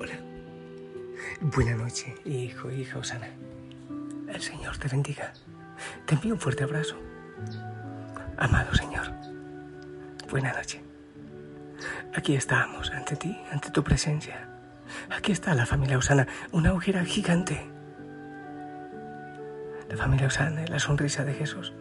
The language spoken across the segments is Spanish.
Hola. Buena noche, hijo, hija Osana. El Señor te bendiga. Te envío un fuerte abrazo. Amado Señor, buena noche. Aquí estamos, ante ti, ante tu presencia. Aquí está la familia Osana, una hoguera gigante. La familia Osana, la sonrisa de Jesús.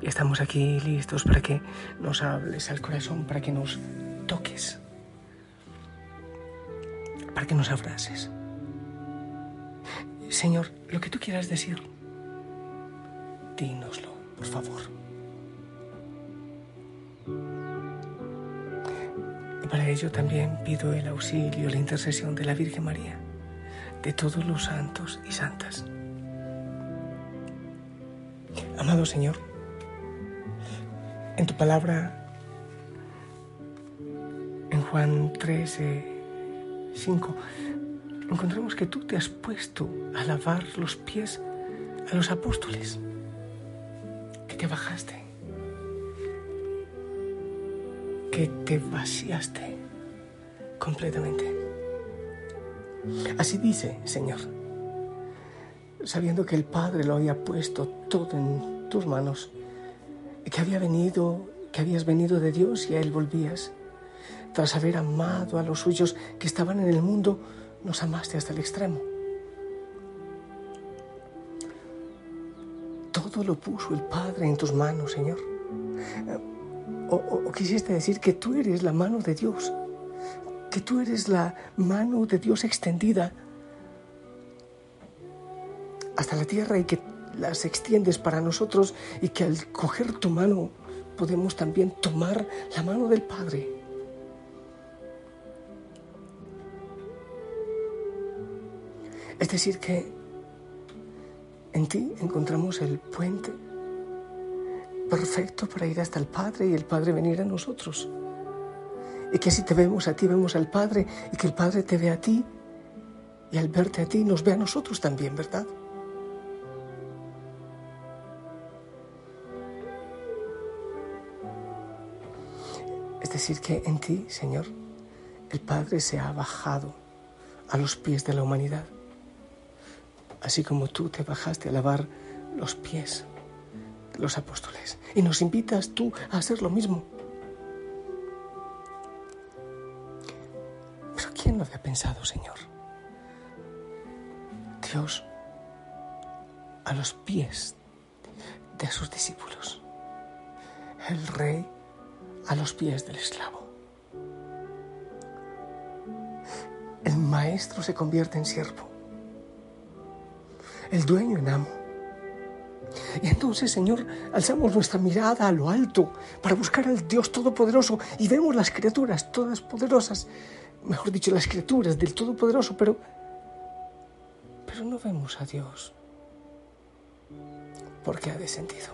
Y estamos aquí listos para que nos hables al corazón, para que nos toques, para que nos abraces. Señor, lo que tú quieras decir, dínoslo, por favor. Y para ello también pido el auxilio, la intercesión de la Virgen María, de todos los santos y santas. Amado Señor, en tu palabra, en Juan 13, 5, encontramos que tú te has puesto a lavar los pies a los apóstoles, que te bajaste, que te vaciaste completamente. Así dice, Señor, sabiendo que el Padre lo había puesto todo en tus manos, que había venido, que habías venido de Dios y a Él volvías. Tras haber amado a los suyos que estaban en el mundo, nos amaste hasta el extremo. Todo lo puso el Padre en tus manos, Señor. O, o, quisiste decir que tú eres la mano de Dios, que tú eres la mano de Dios extendida hasta la tierra y que las extiendes para nosotros y que al coger tu mano podemos también tomar la mano del Padre. Es decir, que en ti encontramos el puente perfecto para ir hasta el Padre y el Padre venir a nosotros. Y que si te vemos a ti, vemos al Padre y que el Padre te ve a ti y al verte a ti nos ve a nosotros también, ¿verdad? Es decir, que en ti, Señor, el Padre se ha bajado a los pies de la humanidad, así como tú te bajaste a lavar los pies de los apóstoles. Y nos invitas tú a hacer lo mismo. Pero ¿quién lo había pensado, Señor? Dios a los pies de sus discípulos. El Rey a los pies del esclavo. El maestro se convierte en siervo, el dueño en amo. Y entonces, Señor, alzamos nuestra mirada a lo alto para buscar al Dios Todopoderoso y vemos las criaturas todas poderosas, mejor dicho, las criaturas del Todopoderoso, pero, pero no vemos a Dios porque ha descendido.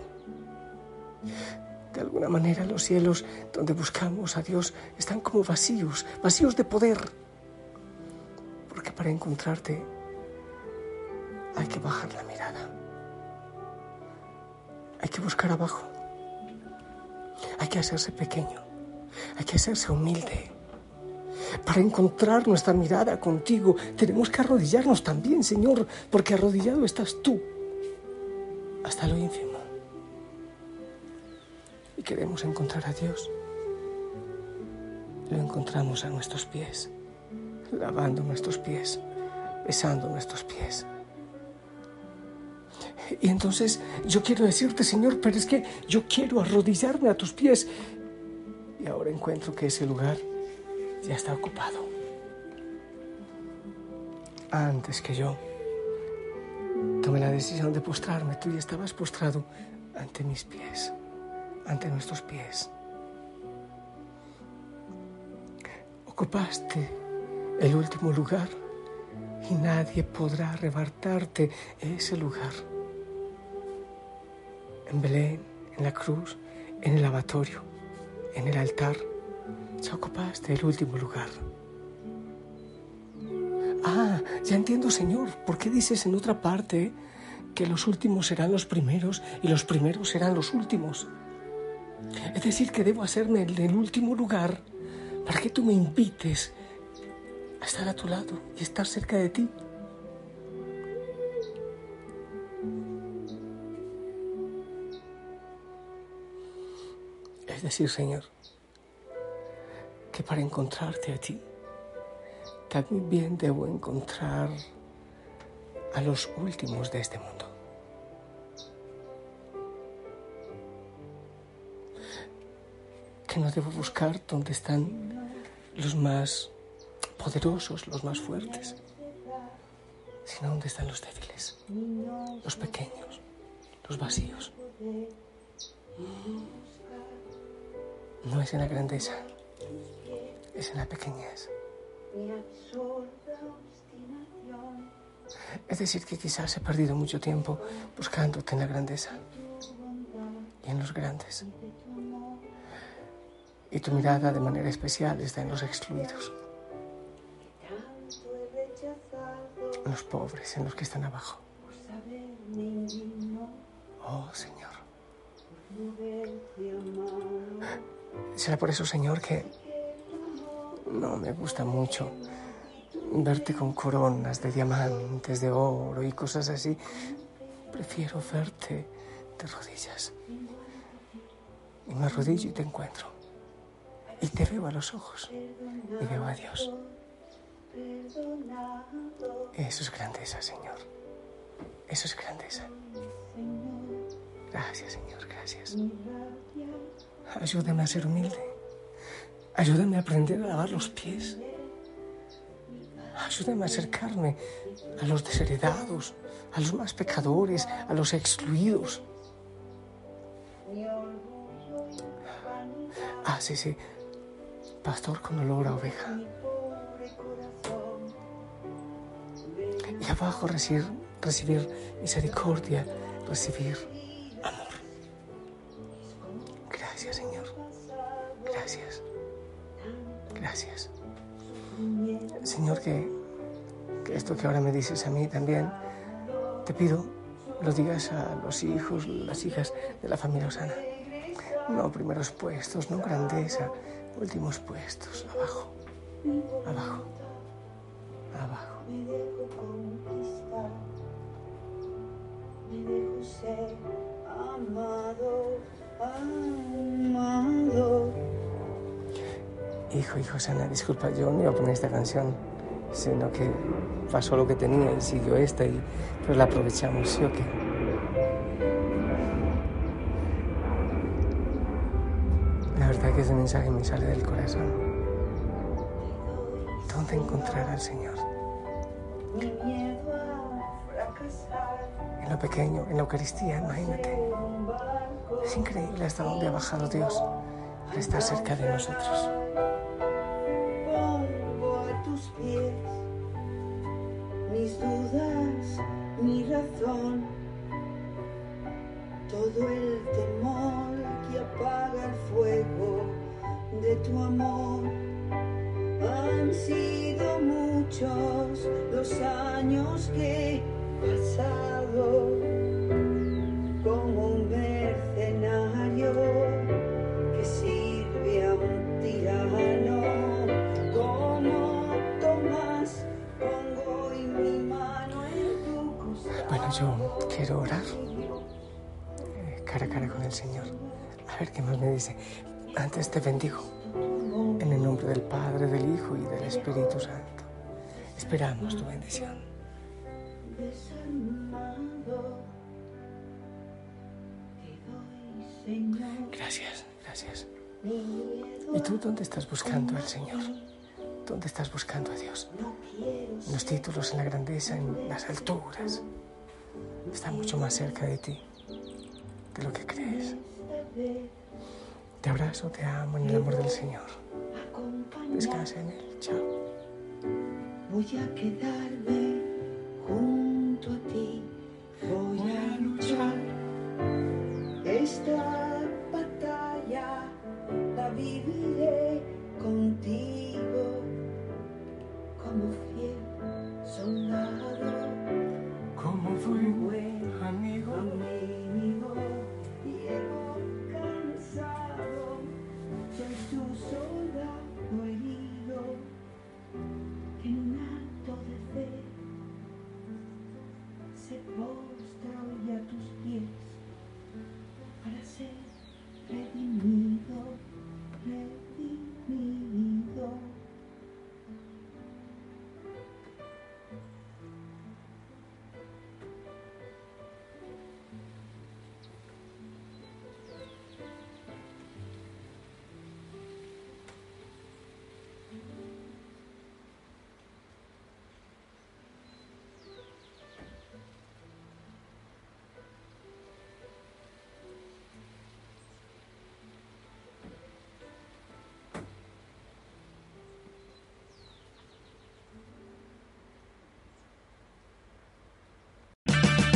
De alguna manera los cielos donde buscamos a Dios están como vacíos, vacíos de poder. Porque para encontrarte bajar la mirada. Hay que buscar abajo. Hay que hacerse pequeño. Hay que hacerse humilde. Para encontrar nuestra mirada contigo tenemos que arrodillarnos también, Señor, porque arrodillado estás tú hasta lo ínfimo y queremos encontrar a Dios, lo encontramos a nuestros pies, lavando nuestros pies, besando nuestros pies. Y entonces yo quiero decirte, Señor, pero es que yo quiero arrodillarme a tus pies. Y ahora encuentro que ese lugar ya está ocupado. antes que yo tomé la decisión de postrarme, tú ya estabas postrado ante mis pies, ante nuestros pies. Ocupaste el último lugar y nadie podrá arrebatarte ese lugar. En Belén, en la cruz, en el lavatorio, en el altar, ya ocupaste el último lugar. Ah, ya entiendo, Señor, ¿por qué dices en otra parte que los últimos serán los primeros y los primeros serán los últimos? Es decir, que debo hacerme el último lugar para que tú me invites a estar a tu lado y estar cerca de ti. Es decir, Señor, que para encontrarte a ti, también debo encontrar a los últimos de este mundo. Que no debo buscar donde están los más poderosos, los más fuertes, sino donde están los débiles, los pequeños, los vacíos. No es en la grandeza, es en la pequeñez. Es decir, que quizás he perdido mucho tiempo buscándote en la grandeza y en los grandes. Y tu mirada de manera especial está en los excluidos, en los pobres, en los que están abajo. Oh Señor. Será por eso, Señor, que no me gusta mucho verte con coronas de diamantes, de oro y cosas así. Prefiero verte de rodillas. Y me arrodillo y te encuentro. Y te veo a los ojos. Y veo a Dios. Eso es grandeza, Señor. Eso es grandeza. Gracias, Señor, gracias. Ayúdame a ser humilde. Ayúdame a aprender a lavar los pies. Ayúdame a acercarme a los desheredados, a los más pecadores, a los excluidos. Ah, sí, sí. Pastor con olor a oveja. Y abajo recibir, recibir misericordia, recibir esto que ahora me dices a mí también, te pido lo digas a los hijos, las hijas de la familia Osana. No primeros puestos, no grandeza, últimos puestos, abajo, abajo, abajo. Hijo, hijo Sana, disculpa, yo no iba a poner esta canción, sino que pasó lo que tenía y siguió esta, y, pero la aprovechamos, ¿sí o qué? La verdad que ese mensaje me sale del corazón. ¿Dónde encontrar al Señor? En lo pequeño, en la Eucaristía, imagínate. Es increíble hasta dónde ha bajado Dios para estar cerca de nosotros. Dudas, mi razón, todo el temor que apaga el fuego de tu amor. Han sido muchos los años que quiero orar cara a cara con el Señor. A ver qué más me dice. Antes te bendigo. En el nombre del Padre, del Hijo y del Espíritu Santo. Esperamos tu bendición. Gracias, gracias. ¿Y tú dónde estás buscando al Señor? ¿Dónde estás buscando a Dios? En los títulos, en la grandeza, en las alturas. Está mucho más cerca de ti de lo que crees. Te abrazo, te amo en el amor del Señor. Descansa en Él. Chao. Voy a quedarme junto a ti. Voy a luchar. Esta